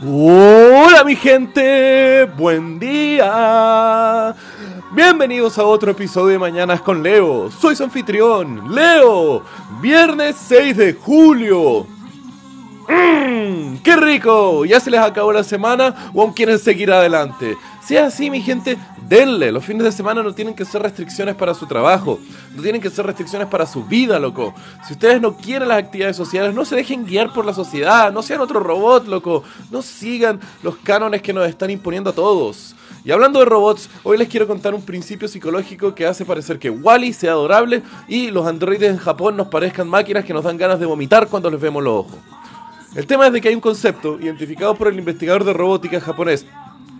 Hola mi gente, buen día. Bienvenidos a otro episodio de Mañanas con Leo. Soy su anfitrión, Leo. Viernes 6 de julio. Mmm, ¡Qué rico! ¿Ya se les acabó la semana o aún quieren seguir adelante? Si es así, mi gente, denle. Los fines de semana no tienen que ser restricciones para su trabajo, no tienen que ser restricciones para su vida, loco. Si ustedes no quieren las actividades sociales, no se dejen guiar por la sociedad, no sean otro robot, loco. No sigan los cánones que nos están imponiendo a todos. Y hablando de robots, hoy les quiero contar un principio psicológico que hace parecer que Wally sea adorable y los androides en Japón nos parezcan máquinas que nos dan ganas de vomitar cuando les vemos los ojos. El tema es de que hay un concepto identificado por el investigador de robótica japonés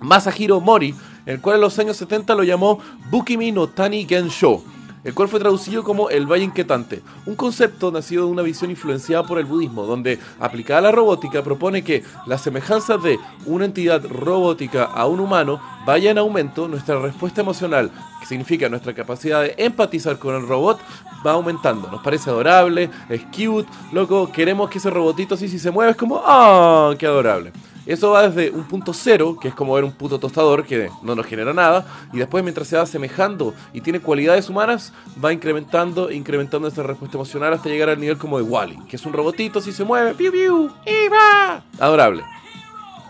Masahiro Mori, el cual en los años 70 lo llamó Bukimi no Tani Gensho, el cual fue traducido como el Valle Inquietante, un concepto nacido de una visión influenciada por el budismo, donde aplicada a la robótica propone que la semejanza de una entidad robótica a un humano vaya en aumento, nuestra respuesta emocional, que significa nuestra capacidad de empatizar con el robot, va aumentando. Nos parece adorable, es cute, loco, queremos que ese robotito así si se mueve es como, ¡ah, qué adorable! Eso va desde un punto cero, que es como ver un puto tostador que no nos genera nada, y después mientras se va asemejando y tiene cualidades humanas, va incrementando, incrementando esa respuesta emocional hasta llegar al nivel como de Wally, que es un robotito, si se mueve, piu piu, y va. Adorable.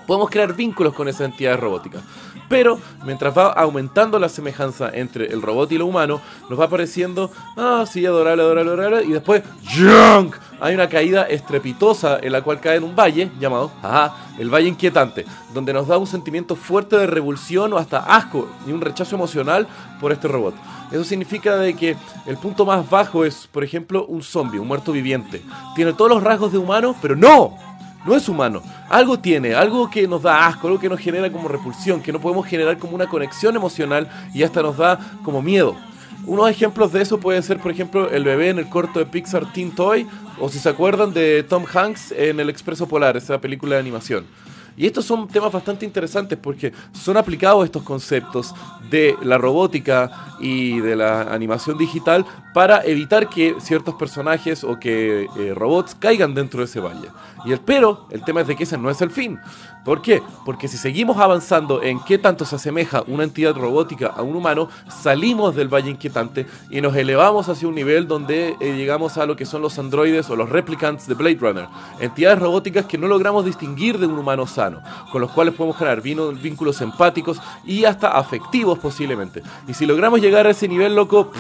Podemos crear vínculos con esas entidades robóticas. Pero mientras va aumentando la semejanza entre el robot y lo humano, nos va apareciendo, ah, sí, adorable, adorable, adorable, y después, ¡junk! Hay una caída estrepitosa en la cual cae en un valle llamado, el Valle Inquietante, donde nos da un sentimiento fuerte de revulsión o hasta asco y un rechazo emocional por este robot. Eso significa de que el punto más bajo es, por ejemplo, un zombie, un muerto viviente. Tiene todos los rasgos de humano, pero no, no es humano. Algo tiene, algo que nos da asco, algo que nos genera como repulsión, que no podemos generar como una conexión emocional y hasta nos da como miedo. Unos ejemplos de eso pueden ser, por ejemplo, el bebé en el corto de Pixar Teen Toy, o si se acuerdan de Tom Hanks en El Expreso Polar, esa película de animación. Y estos son temas bastante interesantes porque son aplicados estos conceptos de la robótica y de la animación digital para evitar que ciertos personajes o que eh, robots caigan dentro de ese valle. Y el pero, el tema es de que ese no es el fin. ¿Por qué? Porque si seguimos avanzando en qué tanto se asemeja una entidad robótica a un humano, salimos del valle inquietante y nos elevamos hacia un nivel donde eh, llegamos a lo que son los androides o los replicants de Blade Runner, entidades robóticas que no logramos distinguir de un humano sano, con los cuales podemos generar vínculos empáticos y hasta afectivos posiblemente. Y si logramos llegar a ese nivel, loco,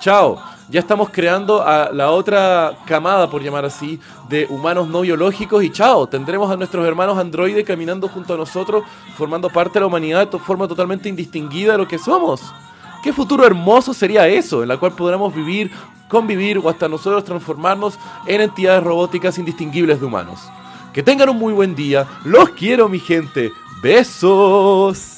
chao ya estamos creando a la otra camada, por llamar así, de humanos no biológicos y chao, tendremos a nuestros hermanos androides caminando junto a nosotros, formando parte de la humanidad de forma totalmente indistinguida de lo que somos. ¿Qué futuro hermoso sería eso, en la cual podremos vivir, convivir o hasta nosotros transformarnos en entidades robóticas indistinguibles de humanos? Que tengan un muy buen día, los quiero mi gente, besos.